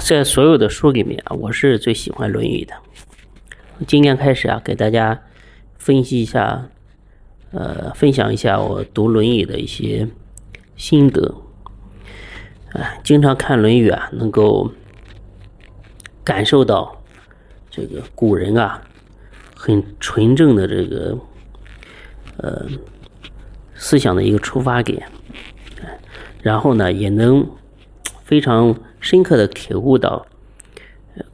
在所有的书里面啊，我是最喜欢《论语》的。今天开始啊，给大家分析一下，呃，分享一下我读《论语》的一些心得。哎，经常看《论语》啊，能够感受到这个古人啊很纯正的这个呃思想的一个出发点，然后呢，也能非常。深刻的体悟到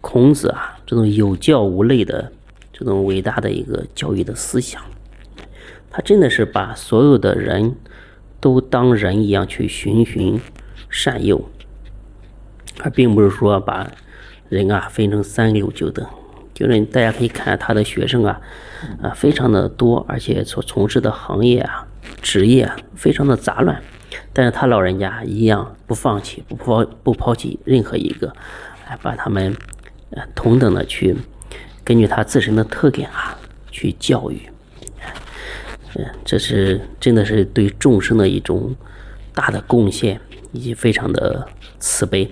孔子啊这种有教无类的这种伟大的一个教育的思想，他真的是把所有的人都当人一样去循循善诱，而并不是说把人啊分成三六九等。就是大家可以看他的学生啊啊非常的多，而且所从事的行业啊职业啊非常的杂乱。但是他老人家一样不放弃，不抛不抛弃任何一个，来把他们呃同等的去根据他自身的特点啊去教育，嗯，这是真的是对众生的一种大的贡献，以及非常的慈悲。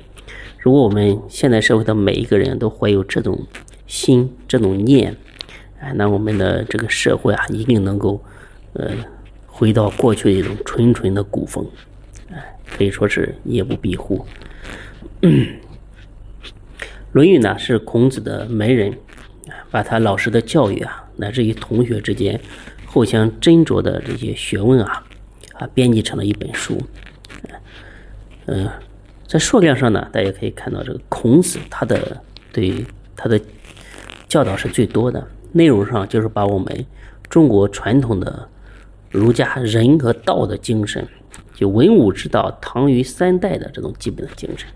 如果我们现在社会的每一个人都怀有这种心、这种念，哎，那我们的这个社会啊，一定能够呃回到过去的一种纯纯的古风。可以说是夜不闭户。《论语》呢是孔子的门人，把他老师的教育啊，乃至于同学之间互相斟酌的这些学问啊，啊编辑成了一本书。嗯，在数量上呢，大家可以看到这个孔子他的对他的教导是最多的，内容上就是把我们中国传统的儒家仁和道的精神。就文武之道，唐虞三代的这种基本的精神。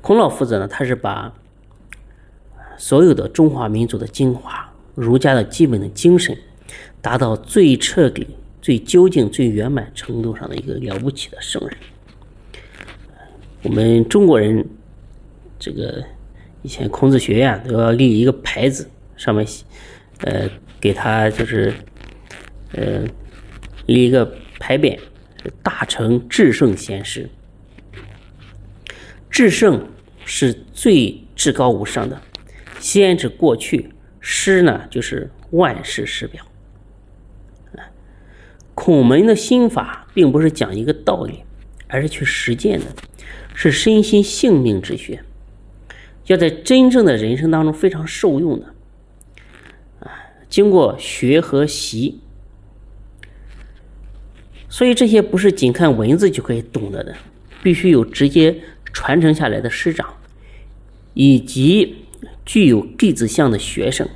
孔老夫子呢，他是把所有的中华民族的精华、儒家的基本的精神，达到最彻底、最究竟、最圆满程度上的一个了不起的圣人。我们中国人，这个以前孔子学院都要立一个牌子，上面呃给他就是呃立一个。牌匾大成至圣先师，至圣是最至高无上的，先指过去，师呢就是万世师表。孔门的心法并不是讲一个道理，而是去实践的，是身心性命之学，要在真正的人生当中非常受用的。啊，经过学和习。所以这些不是仅看文字就可以懂得的，必须有直接传承下来的师长，以及具有弟子相的学生。《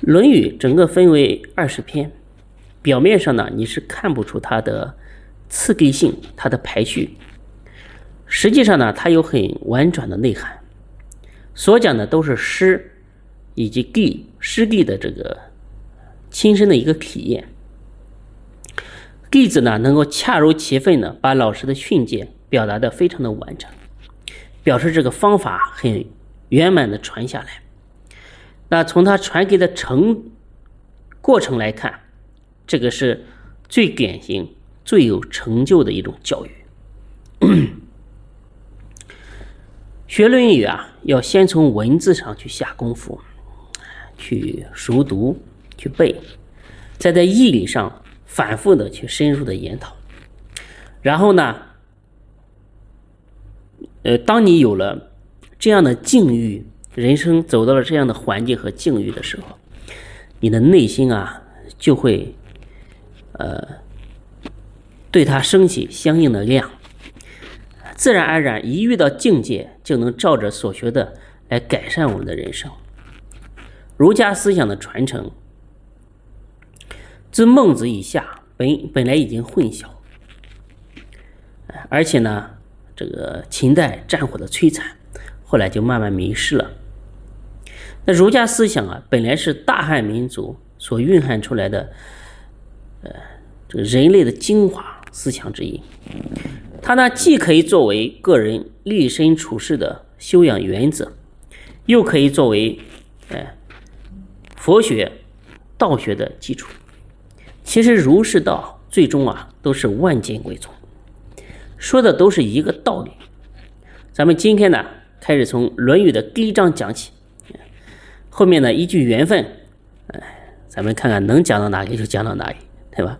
论语》整个分为二十篇，表面上呢你是看不出它的次第性、它的排序，实际上呢它有很婉转的内涵，所讲的都是师以及弟师弟的这个亲身的一个体验。弟子呢，能够恰如其分的把老师的训诫表达的非常的完整，表示这个方法很圆满的传下来。那从他传给的成过程来看，这个是最典型、最有成就的一种教育。学《论语》啊，要先从文字上去下功夫，去熟读、去背，再在义理上。反复的去深入的研讨，然后呢，呃，当你有了这样的境遇，人生走到了这样的环境和境遇的时候，你的内心啊就会，呃，对它升起相应的量，自然而然一遇到境界，就能照着所学的来改善我们的人生。儒家思想的传承。自孟子以下，本本来已经混淆，而且呢，这个秦代战火的摧残，后来就慢慢迷失了。那儒家思想啊，本来是大汉民族所蕴含出来的，呃，这个人类的精华思想之一。它呢，既可以作为个人立身处世的修养原则，又可以作为，哎，佛学、道学的基础。其实儒释道最终啊都是万剑归宗，说的都是一个道理。咱们今天呢，开始从《论语》的第一章讲起，后面呢依据缘分，哎，咱们看看能讲到哪里就讲到哪里，对吧？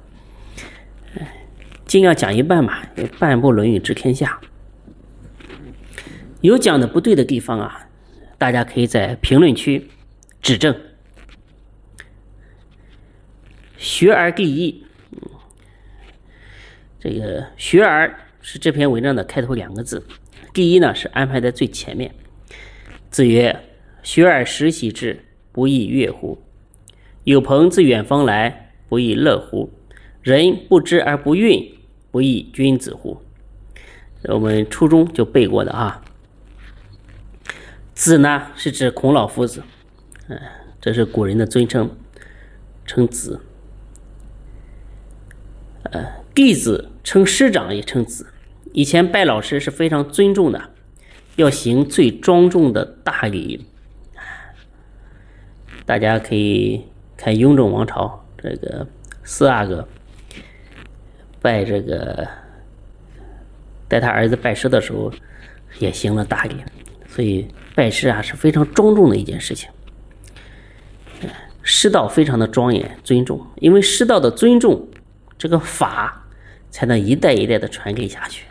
哎，尽量讲一半嘛，半部《论语》治天下。有讲的不对的地方啊，大家可以在评论区指正。学而第一，这个“学而”是这篇文章的开头两个字，第一呢是安排在最前面。子曰：“学而时习之，不亦说乎？有朋自远方来，不亦乐乎？人不知而不愠，不亦君子乎？”我们初中就背过的啊。子呢是指孔老夫子，嗯，这是古人的尊称，称子。呃，弟子称师长也称子。以前拜老师是非常尊重的，要行最庄重的大礼。大家可以看雍正王朝这个四阿哥拜这个带他儿子拜师的时候，也行了大礼。所以拜师啊是非常庄重的一件事情。师道非常的庄严尊重，因为师道的尊重。这个法才能一代一代的传给下去，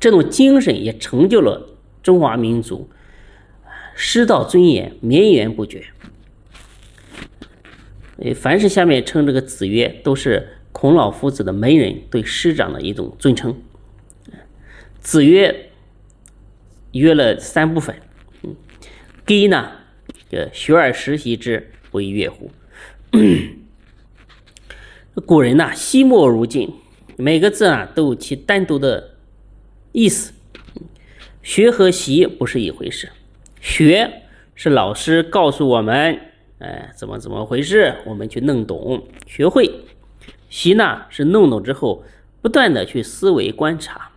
这种精神也成就了中华民族师道尊严绵延不绝。凡是下面称这个子曰，都是孔老夫子的门人对师长的一种尊称。子曰约了三部分，嗯第一呢，学而时习之，不亦说乎？古人呐，惜墨如金，每个字啊都有其单独的意思。学和习不是一回事，学是老师告诉我们，哎，怎么怎么回事，我们去弄懂、学会；习呢是弄懂之后，不断的去思维、观察。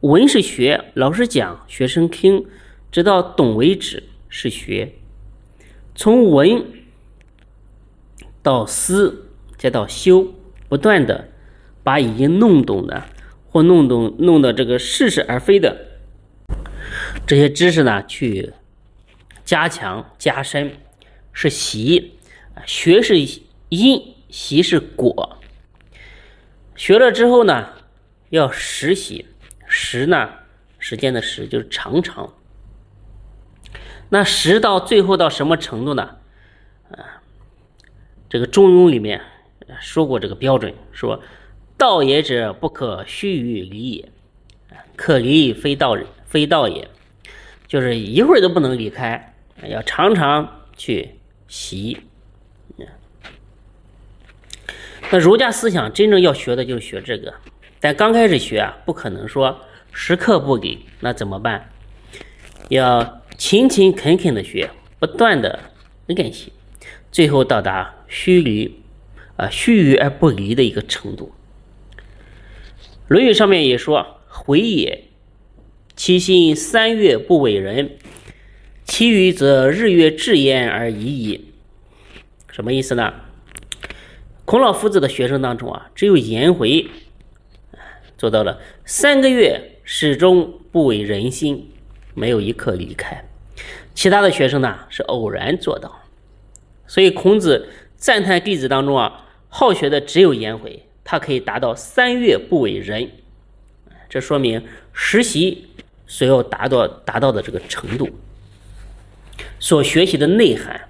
文是学，老师讲，学生听，直到懂为止是学。从文到思。再到修，不断的把已经弄懂的或弄懂弄的这个似是而非的这些知识呢，去加强加深，是习。学是因，习是果。学了之后呢，要实习。时呢，时间的时就是常常。那实到最后到什么程度呢？啊，这个《中庸》里面。说过这个标准，说道也者，不可须臾离也；可离非道，非道也。就是一会儿都不能离开，要常常去习。那儒家思想真正要学的就是学这个，但刚开始学啊，不可能说时刻不给，那怎么办？要勤勤恳恳的学，不断的练习，最后到达须离。啊，须臾而不离的一个程度。《论语》上面也说：“回也，其心三月不为人，其余则日月至焉而已矣。”什么意思呢？孔老夫子的学生当中啊，只有颜回做到了三个月始终不为人心，没有一刻离开。其他的学生呢，是偶然做到。所以孔子赞叹弟子当中啊。好学的只有颜回，他可以达到三月不为人，这说明实习所要达到达到的这个程度，所学习的内涵，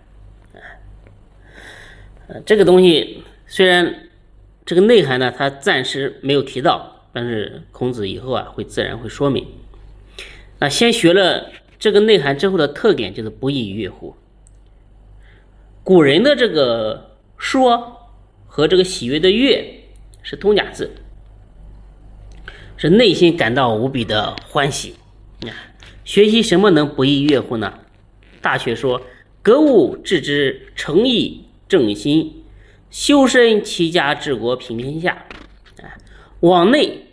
这个东西虽然这个内涵呢，他暂时没有提到，但是孔子以后啊会自然会说明。那先学了这个内涵之后的特点就是不亦乐乎。古人的这个说。和这个喜悦的悦是通假字，是内心感到无比的欢喜啊！学习什么能不亦乐乎呢？大学说：格物致知，诚意正心，修身齐家治国平天下。啊，往内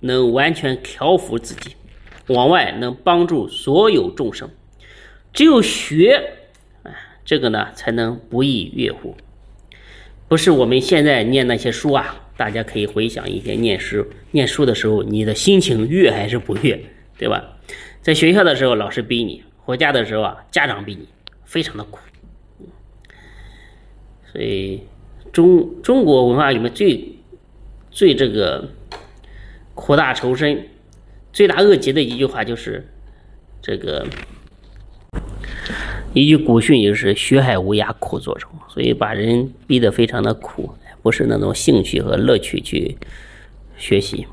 能完全调服自己，往外能帮助所有众生。只有学，啊，这个呢才能不亦乐乎。不是我们现在念那些书啊，大家可以回想一些念书念书的时候，你的心情悦还是不悦，对吧？在学校的时候，老师逼你；回家的时候啊，家长逼你，非常的苦。所以，中中国文化里面最最这个苦大仇深、罪大恶极的一句话就是这个一句古训，就是“学海无涯苦作舟”。所以把人逼得非常的苦，不是那种兴趣和乐趣去学习。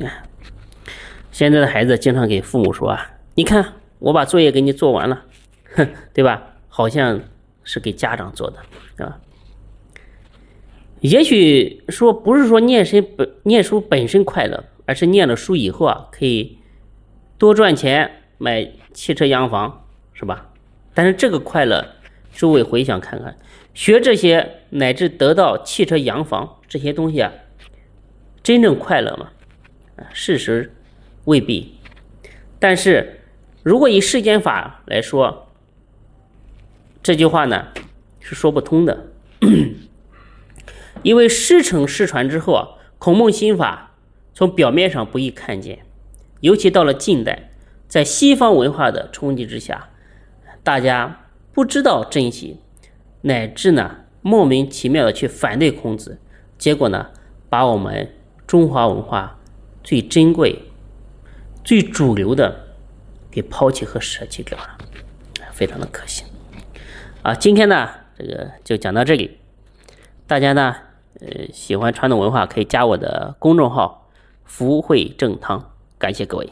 啊，现在的孩子经常给父母说啊：“你看，我把作业给你做完了，哼，对吧？好像是给家长做的啊。”也许说不是说念身本念书本身快乐，而是念了书以后啊，可以多赚钱买汽车洋房，是吧？但是这个快乐，诸位回想看看，学这些乃至得到汽车洋房这些东西啊，真正快乐吗？啊，事实未必。但是如果以世间法来说，这句话呢是说不通的。因为师承师传之后啊，孔孟心法从表面上不易看见，尤其到了近代，在西方文化的冲击之下，大家不知道珍惜，乃至呢莫名其妙的去反对孔子，结果呢把我们中华文化最珍贵、最主流的给抛弃和舍弃掉了，非常的可惜。啊，今天呢这个就讲到这里，大家呢。呃，喜欢传统文化可以加我的公众号“福慧正汤”，感谢各位。